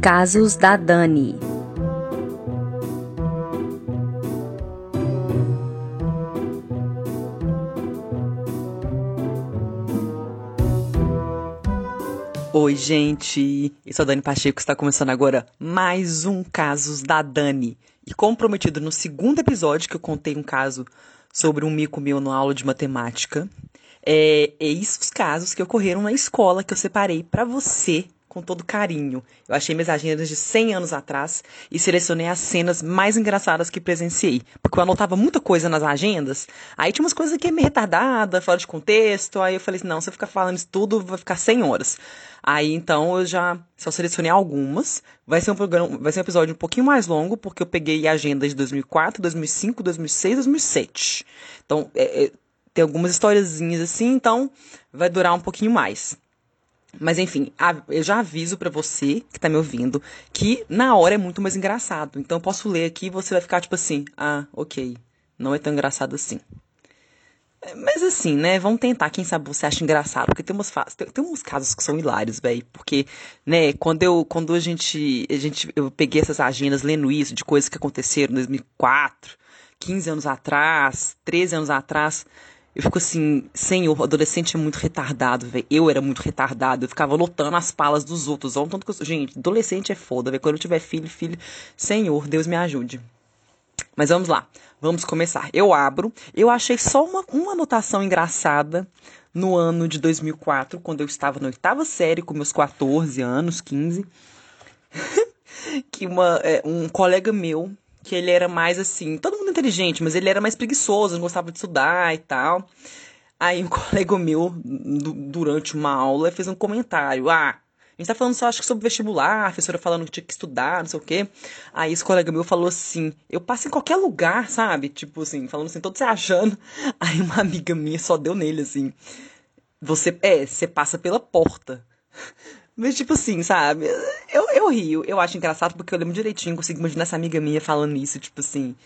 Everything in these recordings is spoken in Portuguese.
Casos da Dani. Oi, gente! Eu sou a Dani Pacheco, está começando agora mais um Casos da Dani. E como prometido no segundo episódio, que eu contei um caso sobre um mico meu na aula de matemática, é, eis os casos que ocorreram na escola que eu separei para você com todo carinho. Eu achei minhas agendas de 100 anos atrás e selecionei as cenas mais engraçadas que presenciei. Porque eu anotava muita coisa nas agendas, aí tinha umas coisas que é meio retardada, fora de contexto, aí eu falei assim, não, se eu ficar falando isso tudo, vai ficar 100 horas. Aí então eu já só selecionei algumas. Vai ser um programa, vai ser um episódio um pouquinho mais longo, porque eu peguei agendas de 2004, 2005, 2006, 2007. Então, é, é, tem algumas historiazinhas assim, então vai durar um pouquinho mais. Mas enfim, eu já aviso para você que tá me ouvindo que na hora é muito mais engraçado. Então eu posso ler aqui e você vai ficar tipo assim: ah, ok, não é tão engraçado assim. Mas assim, né? Vamos tentar, quem sabe você acha engraçado. Porque tem, umas, tem, tem uns casos que são hilários, velho. Porque, né, quando eu. Quando a gente. A gente. Eu peguei essas agendas lendo isso, de coisas que aconteceram em 2004, 15 anos atrás, 13 anos atrás. Eu fico assim, senhor, adolescente é muito retardado, velho. Eu era muito retardado, eu ficava lotando as palas dos outros. Olha tanto que eu... Gente, adolescente é foda, velho. Quando eu tiver filho, filho, senhor, Deus me ajude. Mas vamos lá, vamos começar. Eu abro, eu achei só uma, uma anotação engraçada no ano de 2004, quando eu estava na oitava série, com meus 14 anos, 15. que uma, é, um colega meu que ele era mais assim, todo mundo inteligente, mas ele era mais preguiçoso, não gostava de estudar e tal. Aí um colega meu, durante uma aula, fez um comentário: Ah, a gente tá falando só, acho que sobre vestibular, a professora falando que tinha que estudar, não sei o quê. Aí esse colega meu falou assim: Eu passo em qualquer lugar, sabe? Tipo assim, falando assim, todo se achando. Aí uma amiga minha só deu nele assim: Você, é, você passa pela porta. Mas, tipo assim, sabe? Eu, eu rio, eu acho engraçado porque eu lembro direitinho, consigo imaginar essa amiga minha falando isso, tipo assim.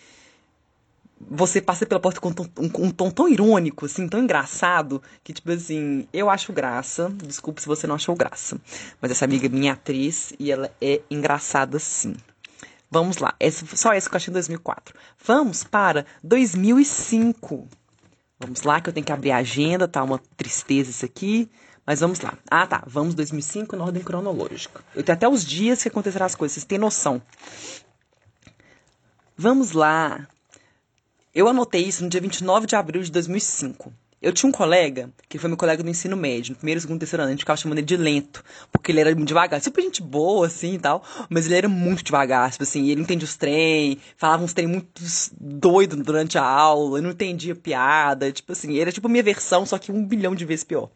Você passa pela porta com um tom, um, um tom tão irônico, assim, tão engraçado, que, tipo assim, eu acho graça. Desculpe se você não achou graça. Mas essa amiga minha é atriz e ela é engraçada sim. Vamos lá, essa, só essa que eu achei em 2004. Vamos para 2005. Vamos lá, que eu tenho que abrir a agenda, tá uma tristeza isso aqui. Mas vamos lá. Ah, tá. Vamos 2005 na ordem cronológica. Eu tenho até os dias que acontecerão as coisas. Vocês têm noção. Vamos lá. Eu anotei isso no dia 29 de abril de 2005. Eu tinha um colega, que foi meu colega do ensino médio, no primeiro, segundo, terceiro ano, a gente ficava chamando ele de lento, porque ele era muito devagar, super gente boa, assim, e tal, mas ele era muito devagar, tipo assim, ele não entendia os trem, falava uns trem muito doido durante a aula, não entendia piada, tipo assim, era tipo minha versão, só que um bilhão de vezes pior.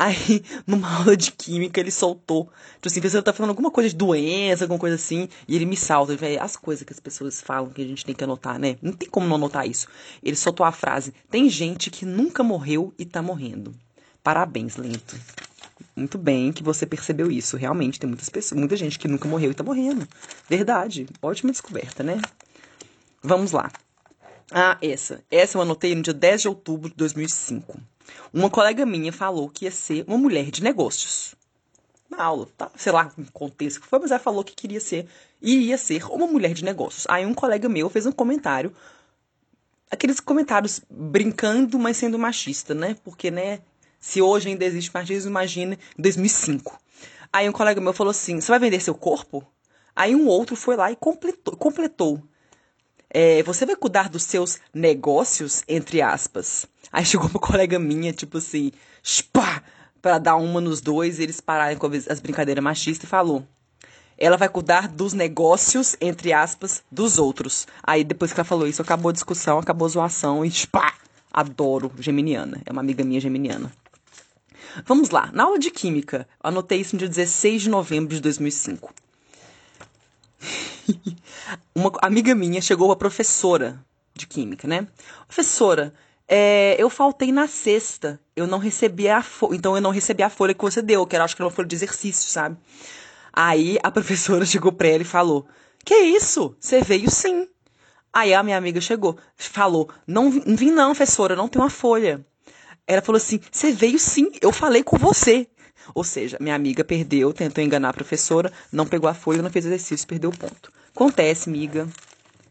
Aí, numa aula de química, ele soltou. Tipo assim, você tá falando alguma coisa de doença, alguma coisa assim, e ele me salta. Ele as coisas que as pessoas falam que a gente tem que anotar, né? Não tem como não anotar isso. Ele soltou a frase: tem gente que nunca morreu e tá morrendo. Parabéns, Lento. Muito bem que você percebeu isso. Realmente, tem muitas pessoas, muita gente que nunca morreu e tá morrendo. Verdade. Ótima descoberta, né? Vamos lá. Ah, essa. Essa eu anotei no dia 10 de outubro de 2005. Uma colega minha falou que ia ser uma mulher de negócios. Na aula, tá? Sei lá, em contexto que foi, mas ela falou que queria ser, iria ser uma mulher de negócios. Aí um colega meu fez um comentário, aqueles comentários brincando, mas sendo machista, né? Porque, né, se hoje ainda existe machismo, imagina em 2005. Aí um colega meu falou assim: Você vai vender seu corpo? Aí um outro foi lá e completou. completou é, você vai cuidar dos seus negócios, entre aspas. Aí chegou uma colega minha, tipo assim, spá, pra dar uma nos dois e eles pararem com as brincadeiras machistas e falou. Ela vai cuidar dos negócios, entre aspas, dos outros. Aí depois que ela falou isso, acabou a discussão, acabou a zoação e pá! Adoro geminiana. É uma amiga minha geminiana. Vamos lá. Na aula de química, anotei isso no dia 16 de novembro de 2005. uma amiga minha chegou a professora de química, né? Professora, é, eu faltei na sexta. Eu não recebi a folha. Então eu não recebi a folha que você deu, que era acho que era uma folha de exercício, sabe? Aí a professora chegou pra ela e falou: Que isso? Você veio sim. Aí a minha amiga chegou, falou: Não, vim, não, professora, não tem uma folha. Ela falou assim: Você veio sim, eu falei com você. Ou seja, minha amiga perdeu, tentou enganar a professora, não pegou a folha, não fez exercício, perdeu o ponto. Acontece, amiga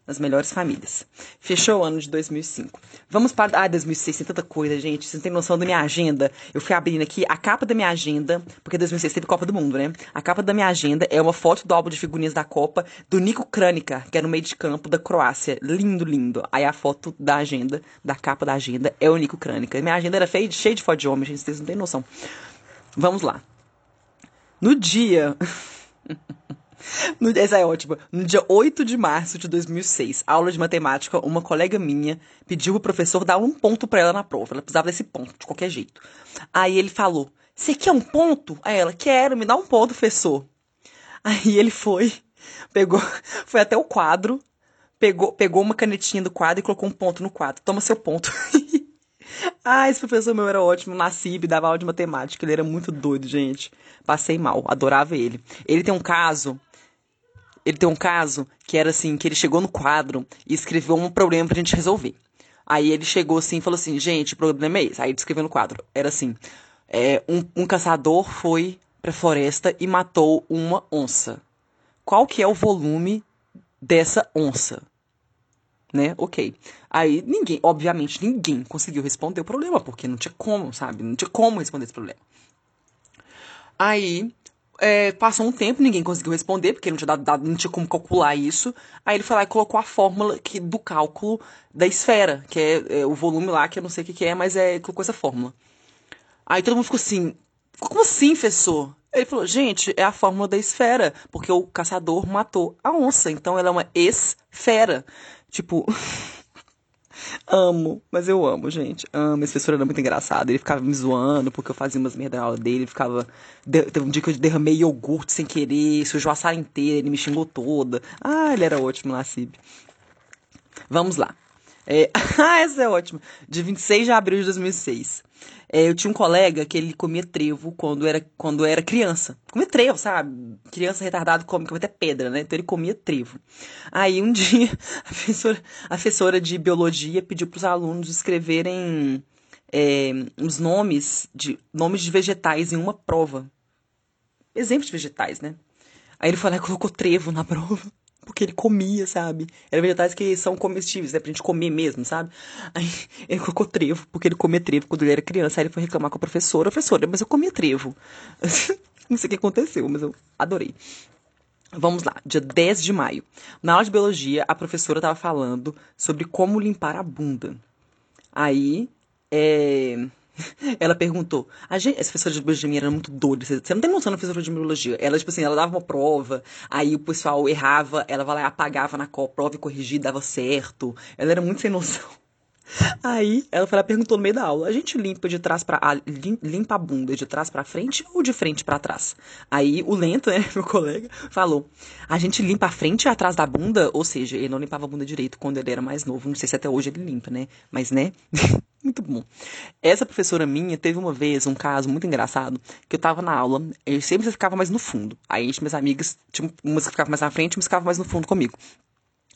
nas melhores famílias. Fechou o ano de 2005. Vamos para. Ah, 2006 tem tanta coisa, gente. Vocês não têm noção da minha agenda. Eu fui abrindo aqui a capa da minha agenda, porque 2006 teve Copa do Mundo, né? A capa da minha agenda é uma foto do álbum de figurinhas da Copa do Nico Kranica, que é no meio de campo da Croácia. Lindo, lindo. Aí a foto da agenda, da capa da agenda, é o Nico Kranica. Minha agenda era feia, cheia de foto de homem, gente. Vocês não têm noção. Vamos lá. No dia. No, essa é ótima. No dia 8 de março de 2006, aula de matemática, uma colega minha pediu o professor dar um ponto para ela na prova. Ela precisava desse ponto, de qualquer jeito. Aí ele falou: Você quer um ponto? Aí ela: Quero, me dá um ponto, professor. Aí ele foi, pegou, foi até o quadro, pegou, pegou uma canetinha do quadro e colocou um ponto no quadro. Toma seu ponto. ah, esse professor meu era ótimo, Nassib, dava aula de matemática. Ele era muito doido, gente. Passei mal, adorava ele. Ele tem um caso ele tem um caso que era assim, que ele chegou no quadro e escreveu um problema pra gente resolver. Aí ele chegou assim e falou assim, gente, o problema é esse. Aí ele escreveu no quadro. Era assim, é, um, um caçador foi pra floresta e matou uma onça. Qual que é o volume dessa onça? Né? Ok. Aí ninguém, obviamente, ninguém conseguiu responder o problema, porque não tinha como, sabe? Não tinha como responder esse problema. Aí é, passou um tempo, ninguém conseguiu responder, porque não tinha, dado, não tinha como calcular isso. Aí ele foi lá e colocou a fórmula que, do cálculo da esfera, que é, é o volume lá, que eu não sei o que, que é, mas é, colocou essa fórmula. Aí todo mundo ficou assim, como assim, professor? Ele falou, gente, é a fórmula da esfera, porque o caçador matou a onça, então ela é uma esfera. Tipo. amo, mas eu amo, gente. Amo. Esse professor era muito engraçado. Ele ficava me zoando porque eu fazia umas merda na aula dele. Ele ficava. Teve um dia que eu derramei iogurte sem querer, sujou a sala inteira, ele me xingou toda. Ah, ele era ótimo, Nassib. Vamos lá. É... ah, essa é ótima. De 26 de abril de 2006. É, eu tinha um colega que ele comia trevo quando era, quando era criança. Comia trevo, sabe? Criança retardada come, come até pedra, né? Então ele comia trevo. Aí um dia a professora, a professora de biologia pediu para os alunos escreverem é, os nomes de, nomes de vegetais em uma prova. Exemplos de vegetais, né? Aí ele e colocou trevo na prova porque ele comia, sabe? Eram vegetais que são comestíveis, né? Pra gente comer mesmo, sabe? Aí ele colocou trevo, porque ele comia trevo quando ele era criança. Aí ele foi reclamar com a professora. Professora, mas eu comia trevo. Não sei o que aconteceu, mas eu adorei. Vamos lá, dia 10 de maio. Na aula de biologia, a professora estava falando sobre como limpar a bunda. Aí, é... Ela perguntou. A gente, essa professora de biologia era muito doida. Você não tem noção da professora de biologia. Ela, tipo assim, ela dava uma prova, aí o pessoal errava, ela vai lá e apagava na prova e corrigia, dava certo. Ela era muito sem noção. Aí ela, perguntou no meio da aula: a gente limpa de trás para limpa a bunda de trás para frente ou de frente para trás? Aí o lento, né, meu colega, falou: a gente limpa a frente e atrás da bunda, ou seja, ele não limpava a bunda direito quando ele era mais novo. Não sei se até hoje ele limpa, né? Mas né? muito bom. Essa professora minha teve uma vez um caso muito engraçado que eu tava na aula, eu sempre ficava mais no fundo. Aí minhas amigas, tinha umas que ficavam mais na frente, umas que ficavam mais no fundo comigo.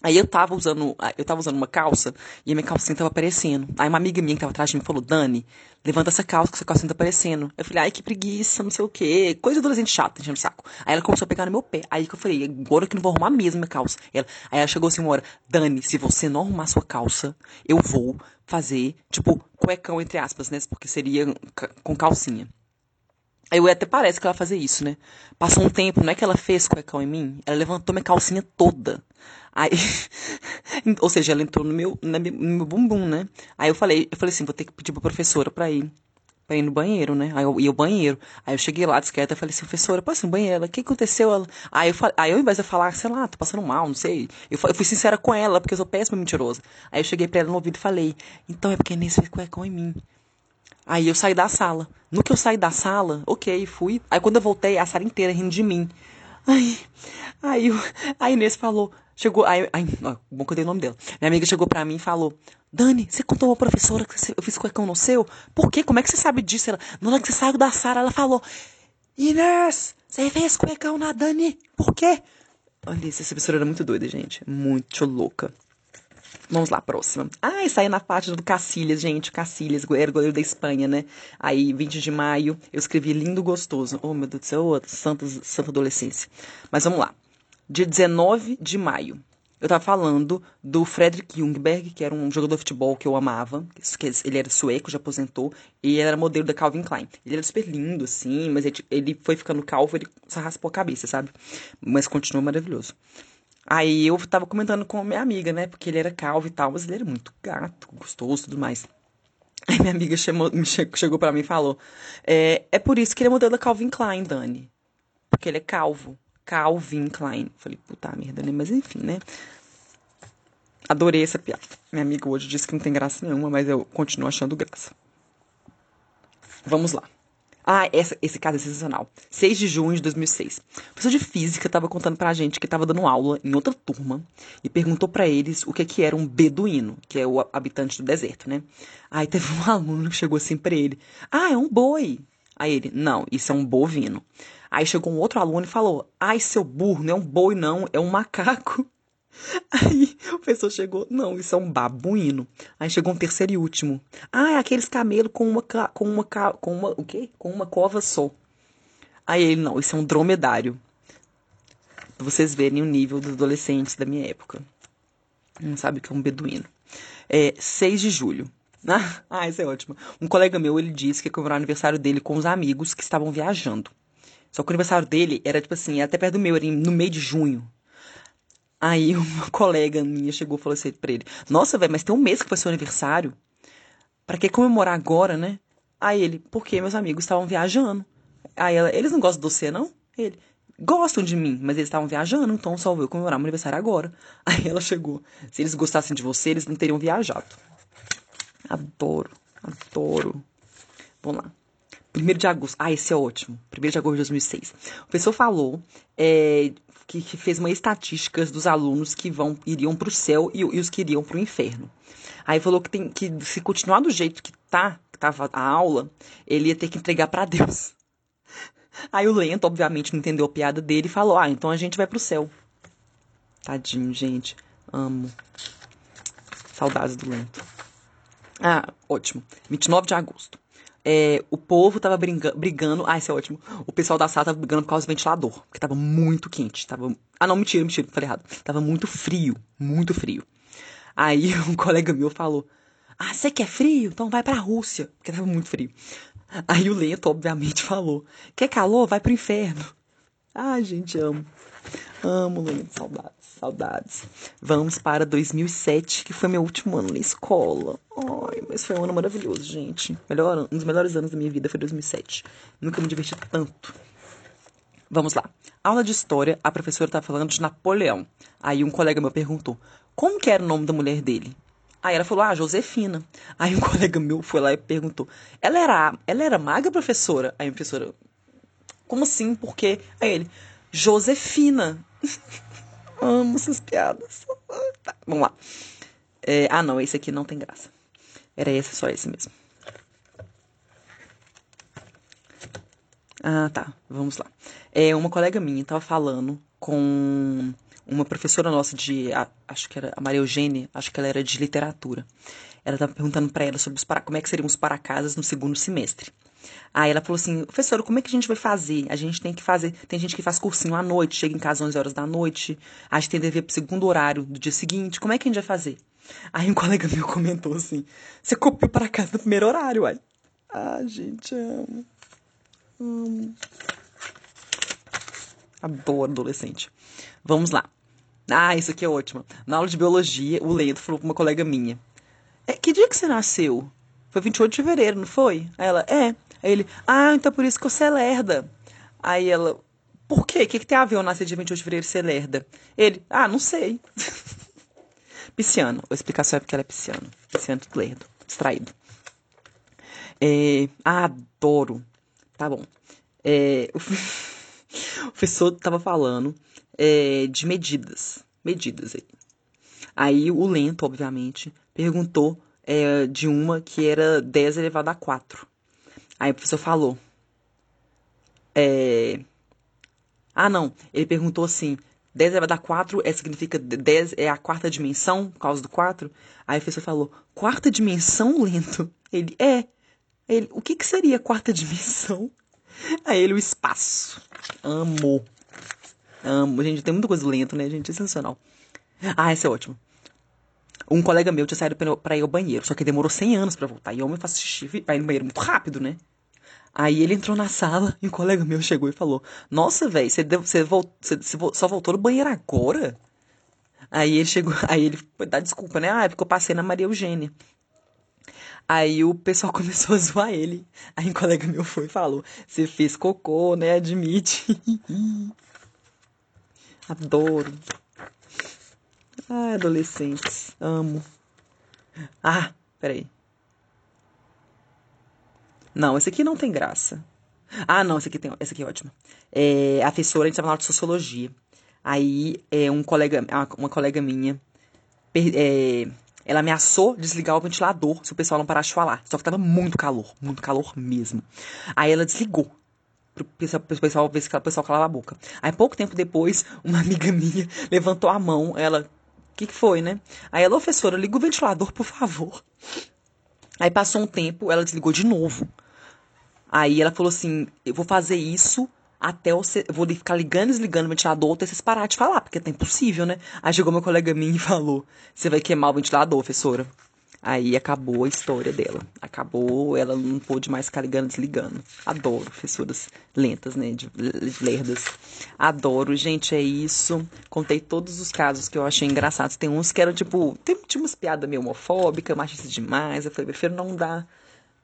Aí eu tava usando, eu tava usando uma calça e a minha calcinha tava aparecendo. Aí uma amiga minha que tava atrás de mim falou, Dani, levanta essa calça que essa calcinha tá aparecendo. Eu falei, ai que preguiça, não sei o quê. Coisa adolescente chata, enchendo o saco. Aí ela começou a pegar no meu pé. Aí que eu falei, agora que não vou arrumar mesmo minha calça. Ela, aí ela chegou assim uma hora, Dani, se você não arrumar sua calça, eu vou fazer, tipo, cuecão entre aspas, né? Porque seria com calcinha. Eu até parece que ela fazer isso, né? Passou um tempo, não é que ela fez cuecão em mim? Ela levantou minha calcinha toda. Aí, ou seja, ela entrou no meu, no meu bumbum, né? Aí eu falei, eu falei assim, vou ter que pedir pra professora pra ir, pra ir no banheiro, né? Aí eu ia ao banheiro. Aí eu cheguei lá, discreta, falei assim, professora, passa no banheiro. Ela, o que aconteceu? Ela, aí eu, aí eu, ao invés de falar, sei lá, tô passando mal, não sei. Eu, eu fui sincera com ela, porque eu sou péssima mentirosa. Aí eu cheguei pra ela no ouvido e falei, então é porque nesse fez cuecão em mim. Aí eu saí da sala. No que eu saí da sala, ok, fui. Aí quando eu voltei, a sala inteira rindo de mim. Aí, aí, a Inês falou, chegou, aí, aí ó, bom que eu dei o nome dela. Minha amiga chegou pra mim e falou, Dani, você contou uma professora que eu fiz cuecão no seu? Por quê? Como é que você sabe disso? Ela, na hora que você saiu da sala, ela falou, Inês, você fez cuecão na Dani, por quê? Olha, essa professora era muito doida, gente, muito louca. Vamos lá, próxima. Ah, saiu na página do Cacilhas, gente. Cacilhas, era goleiro da Espanha, né? Aí, 20 de maio, eu escrevi lindo, gostoso. Oh, meu Deus do céu, santa, santa adolescência. Mas vamos lá. Dia 19 de maio. Eu tava falando do Fredrik Ljungberg, que era um jogador de futebol que eu amava. Ele era sueco, já aposentou. E ele era modelo da Calvin Klein. Ele era super lindo, assim, mas ele, foi ficando calvo, ele só raspou a cabeça, sabe? Mas continua maravilhoso. Aí eu tava comentando com a minha amiga, né? Porque ele era calvo e tal, mas ele era muito gato, gostoso e tudo mais. Aí minha amiga chamou, chegou para mim e falou: é, é por isso que ele é modelo da Calvin Klein, Dani. Porque ele é calvo. Calvin Klein. Falei, puta merda, né? Mas enfim, né? Adorei essa piada. Minha amiga hoje disse que não tem graça nenhuma, mas eu continuo achando graça. Vamos lá. Ah, essa, esse caso é sensacional. 6 de junho de 2006. O professor de física estava contando pra gente que estava dando aula em outra turma e perguntou para eles o que, que era um beduíno, que é o habitante do deserto, né? Aí teve um aluno que chegou assim pra ele: Ah, é um boi. Aí ele: Não, isso é um bovino. Aí chegou um outro aluno e falou: Ai, seu burro, não é um boi, não, é um macaco. Aí o professor chegou, não, isso é um babuíno. Aí chegou um terceiro e último. Ah, é aqueles camelos com uma com uma com uma o quê? Com uma cova só. Aí ele, não, isso é um dromedário. Pra vocês verem o nível dos adolescentes da minha época. Não sabe o que é um beduíno. É 6 de julho. Ah, isso é ótimo. Um colega meu, ele disse que ia comemorar o aniversário dele com os amigos que estavam viajando. Só que o aniversário dele era, tipo assim, até perto do meu, era no meio de junho. Aí uma colega minha chegou e falou assim pra ele: Nossa, velho, mas tem um mês que foi seu aniversário. Pra que comemorar agora, né? Aí ele: Porque meus amigos estavam viajando. Aí ela: Eles não gostam de você, não? Ele: Gostam de mim, mas eles estavam viajando, então só vou comemorar meu aniversário agora. Aí ela chegou: Se eles gostassem de você, eles não teriam viajado. Adoro, adoro. Vamos lá. 1 de agosto. Ah, esse é ótimo. 1 de agosto de 2006. O professor falou é, que, que fez uma estatística dos alunos que vão iriam para o céu e, e, os que iriam para o inferno. Aí falou que tem que se continuar do jeito que tá, que tava a aula, ele ia ter que entregar para Deus. Aí o Lento, obviamente, não entendeu a piada dele e falou: "Ah, então a gente vai para o céu". Tadinho, gente. Amo. Saudades do Lento. Ah, ótimo. 29 de agosto é, o povo tava brigando, brigando. Ah, isso é ótimo. O pessoal da sala tava brigando por causa do ventilador. Porque tava muito quente. Tava. Ah, não, mentira, mentira, falei errado. Tava muito frio. Muito frio. Aí um colega meu falou: Ah, você quer frio? Então vai pra Rússia. Porque tava muito frio. Aí o Lento, obviamente, falou: Quer calor? Vai pro inferno. Ah, gente, amo. Amo, Lento. Saudades, saudades. Vamos para 2007, que foi meu último ano na escola. Ai, mas foi um ano maravilhoso, gente. Melhor, um dos melhores anos da minha vida foi 2007. Nunca me diverti tanto. Vamos lá. Aula de história, a professora estava falando de Napoleão. Aí um colega meu perguntou: como que era o nome da mulher dele? Aí ela falou: "Ah, Josefina". Aí um colega meu foi lá e perguntou: "Ela era, ela era magra, professora?". Aí a professora: "Como assim? Por quê?". Aí ele: "Josefina". Amo essas piadas. Tá, vamos lá. É, ah, não, esse aqui não tem graça. Era esse, só esse mesmo. Ah, tá. Vamos lá. É, uma colega minha estava falando com uma professora nossa de. Acho que era a Maria Eugênia, acho que ela era de literatura. Ela estava perguntando para ela sobre os para, como é que seriam os para-casas no segundo semestre. Aí ela falou assim, professora, como é que a gente vai fazer? A gente tem que fazer. Tem gente que faz cursinho à noite, chega em casa às 11 horas da noite, a gente tem dever pro segundo horário do dia seguinte. Como é que a gente vai fazer? Aí um colega meu comentou assim: Você copiou para casa no primeiro horário, uai. Ah, gente, amo. Amo. Adoro adolescente. Vamos lá. Ah, isso aqui é ótimo. Na aula de biologia, o Leandro falou pra uma colega minha: é, Que dia que você nasceu? Foi 28 de fevereiro, não foi? Aí ela: É. Aí ele: Ah, então por isso que você é lerda. Aí ela: Por quê? O que, que tem a ver eu nascer dia 28 de fevereiro ser lerda? Ele: Ah, não sei. Pisciano. Vou explicar só porque ela é pisciano. Pisciano tudo lerdo, distraído. É, adoro. Tá bom. É, o, o professor estava falando é, de medidas. Medidas aí. Aí o Lento, obviamente, perguntou é, de uma que era 10 elevado a 4. Aí o professor falou. É... Ah, não. Ele perguntou assim: 10 elevado a 4 é, significa 10 é a quarta dimensão, por causa do 4. Aí a professora falou, quarta dimensão, lento? Ele, é. Ele, o que, que seria quarta dimensão? Aí ele, o espaço. Amo. Amo. Gente, tem muita coisa lento, né, gente? É sensacional. Ah, esse é ótimo. Um colega meu tinha saído pra ir ao banheiro, só que demorou 100 anos para voltar. E homem faz xixi, vai no banheiro muito rápido, né? Aí ele entrou na sala e um colega meu chegou e falou: Nossa, velho, você, você, você, você só voltou no banheiro agora? Aí ele chegou, aí ele foi dar desculpa, né? Ah, é porque eu passei na Maria Eugênia. Aí o pessoal começou a zoar ele. Aí um colega meu foi e falou: Você fez cocô, né? Admite. Adoro. Ah, adolescentes. Amo. Ah, peraí. Não, esse aqui não tem graça. Ah, não, esse aqui, tem, esse aqui é ótimo. É, a professora, a gente estava na de sociologia. Aí, é, um colega, uma colega minha, é, ela ameaçou desligar o ventilador se o pessoal não parasse de falar. Só que tava muito calor, muito calor mesmo. Aí ela desligou. Pro pro pessoal ver se o pessoal calava a boca. Aí pouco tempo depois, uma amiga minha levantou a mão, ela. O que, que foi, né? Aí ela, professora, liga o ventilador, por favor. Aí passou um tempo, ela desligou de novo. Aí ela falou assim: eu vou fazer isso até você. Vou ficar ligando e desligando o ventilador até vocês parar de falar, porque é impossível, né? Aí chegou meu colega minha e falou: Você vai queimar o ventilador, professora. Aí acabou a história dela. Acabou, ela não pôde mais ficar ligando desligando. Adoro professoras lentas, né? De lerdas. Adoro, gente, é isso. Contei todos os casos que eu achei engraçados. Tem uns que eram, tipo, tem, tinha umas piadas meio homofóbicas, machistas demais. Eu falei, prefiro não dar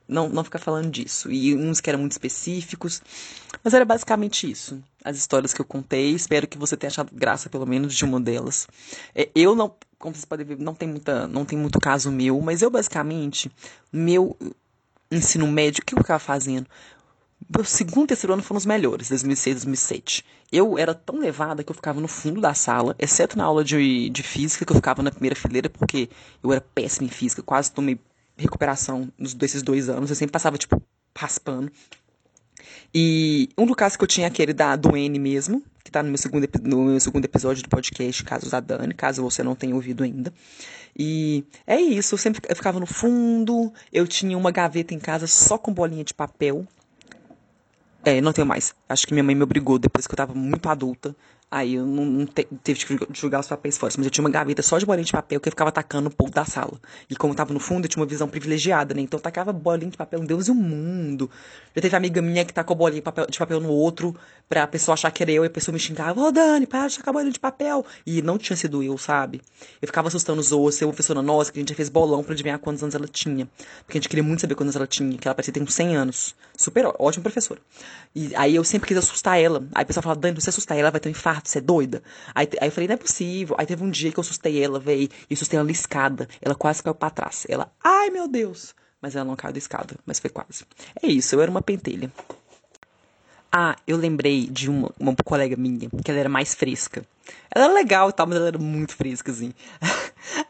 não, não ficar falando disso. E uns que eram muito específicos. Mas era basicamente isso. As histórias que eu contei. Espero que você tenha achado graça, pelo menos, de uma delas. É, eu não, como vocês podem ver, não tem, muita, não tem muito caso meu, mas eu basicamente, meu ensino médio, o que eu ficava fazendo? Meu segundo e terceiro ano foram os melhores, 2006, 2007. Eu era tão levada que eu ficava no fundo da sala, exceto na aula de, de física, que eu ficava na primeira fileira, porque eu era péssima em física, quase tomei recuperação desses dois anos. Eu sempre passava, tipo, raspando. E um do caso que eu tinha aquele da, do N mesmo, que tá no meu, segundo, no meu segundo episódio do podcast Casos da Dani, caso você não tenha ouvido ainda. E é isso, eu sempre eu ficava no fundo, eu tinha uma gaveta em casa só com bolinha de papel. É, não tenho mais. Acho que minha mãe me obrigou depois que eu tava muito adulta Aí eu não, não te, teve que jogar os papéis fora. Mas eu tinha uma gaveta só de bolinha de papel que eu ficava atacando o povo da sala. E como eu tava no fundo, eu tinha uma visão privilegiada, né? Então eu tacava bolinha de papel em Deus e o mundo. Já teve amiga minha que tacou bolinha de papel, de papel no outro pra pessoa achar que era eu e a pessoa me xingava: Ô oh, Dani, para de tacar bolinha de papel. E não tinha sido eu, sabe? Eu ficava assustando os outros. Eu, uma pessoa nossa, que a gente já fez bolão pra adivinhar quantos anos ela tinha. Porque a gente queria muito saber quantos anos ela tinha. Que ela parecia ter uns 100 anos. Super ótima professora. E aí eu sempre quis assustar ela. Aí a pessoa falava: Dani, você assustar ela vai ter um infarto, você é doida. Aí, aí eu falei, não é possível. Aí teve um dia que eu assustei ela, veio, e assustei ela na escada. Ela quase caiu pra trás. Ela, ai meu Deus. Mas ela não caiu da escada, mas foi quase. É isso, eu era uma pentelha. Ah, eu lembrei de uma, uma colega minha, que ela era mais fresca. Ela era legal e tal, mas ela era muito fresca, assim.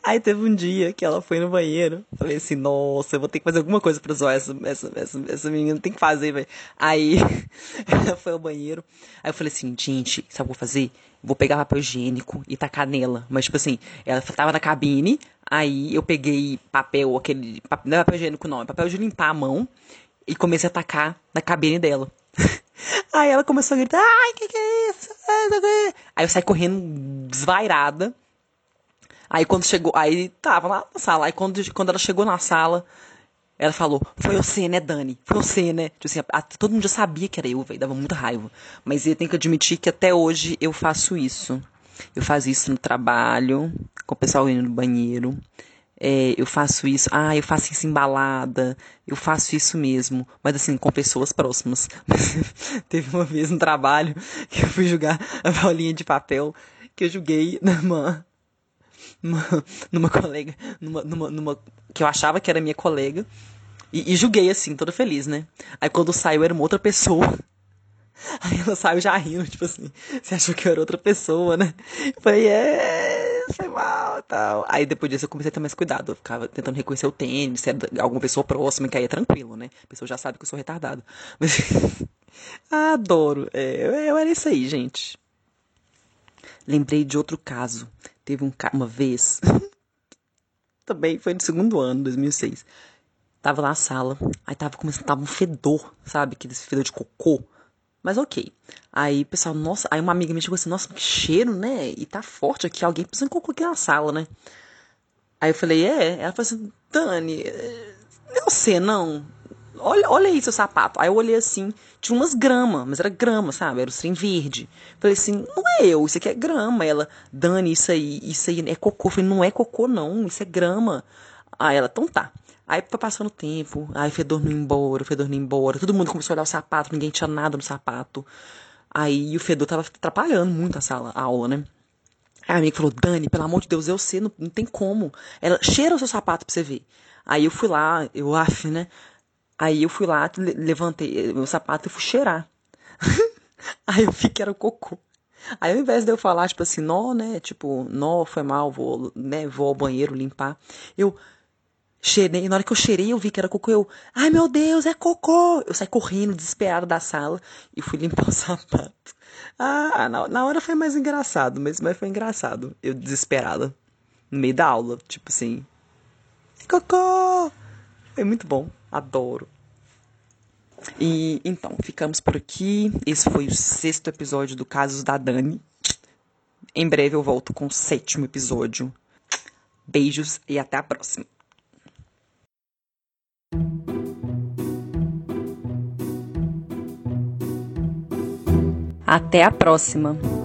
Aí teve um dia que ela foi no banheiro. Falei assim, nossa, eu vou ter que fazer alguma coisa pra zoar essa, essa, essa, essa menina. Tem que fazer, velho. Aí ela foi ao banheiro. Aí eu falei assim, gente, sabe o que eu vou fazer? Vou pegar papel higiênico e tacar nela. Mas, tipo assim, ela tava na cabine. Aí eu peguei papel, aquele. Não é papel higiênico, não. É papel de limpar a mão. E comecei a tacar na cabine dela. Aí ela começou a gritar, ai, que que é isso? Aí eu saí correndo desvairada. Aí quando chegou, aí tava lá na sala. Aí quando, quando ela chegou na sala, ela falou, foi você, né, Dani? Foi você, né? Tipo assim, a, todo mundo já sabia que era eu, velho. Dava muita raiva. Mas eu tenho que admitir que até hoje eu faço isso. Eu faço isso no trabalho, com o pessoal indo no banheiro. É, eu faço isso, ah, eu faço isso embalada, eu faço isso mesmo, mas assim, com pessoas próximas. Teve uma vez no trabalho que eu fui jogar a bolinha de papel que eu joguei numa, numa, numa colega, numa, numa, numa, que eu achava que era minha colega, e, e joguei assim, toda feliz, né? Aí quando saiu era uma outra pessoa. Aí ela saiu já rindo, tipo assim, você achou que eu era outra pessoa, né? Eu falei, é, foi mal tal. Aí depois disso eu comecei a ter mais cuidado. Eu ficava tentando reconhecer o tênis, se alguma pessoa próxima, que aí é tranquilo, né? A pessoa já sabe que eu sou retardado. Mas adoro. É, eu era isso aí, gente. lembrei de outro caso. Teve um uma vez, também foi no segundo ano, 2006. Tava na sala, aí tava começando, tava um fedor, sabe? Aquele fedor de cocô. Mas ok. Aí, pessoal, nossa, aí uma amiga me chegou assim, nossa, que cheiro, né? E tá forte aqui, alguém precisa cocô aqui na sala, né? Aí eu falei, é. Ela falou assim, Dani, não é sei, não. Olha, olha aí seu sapato. Aí eu olhei assim, tinha umas gramas, mas era grama, sabe? Era o trem verde. Falei assim, não é eu, isso aqui é grama. Ela, Dani, isso aí, isso aí é cocô. Eu falei, não é cocô, não, isso é grama. Aí ela, então tá. Aí foi passando o tempo, aí o fedor não embora, o fedor não embora. Todo mundo começou a olhar o sapato, ninguém tinha nada no sapato. Aí o fedor tava atrapalhando muito a sala, a aula, né? Aí a amiga falou, Dani, pelo amor de Deus, eu sei, não, não tem como. Ela, cheira o seu sapato pra você ver. Aí eu fui lá, eu, af, né? Aí eu fui lá, levantei meu sapato e fui cheirar. aí eu vi que era cocô. Aí ao invés de eu falar, tipo assim, nó, né? Tipo, nó, foi mal, vou, né, vou ao banheiro limpar. Eu, Cheirei, na hora que eu cheirei, eu vi que era cocô. Eu, ai meu Deus, é cocô! Eu saí correndo, desesperado da sala e fui limpar o sapato. Ah, na, na hora foi mais engraçado, mas, mas foi engraçado. Eu desesperada, no meio da aula, tipo assim. Cocô! Foi muito bom, adoro. E então, ficamos por aqui. Esse foi o sexto episódio do Casos da Dani. Em breve eu volto com o sétimo episódio. Beijos e até a próxima. Até a próxima!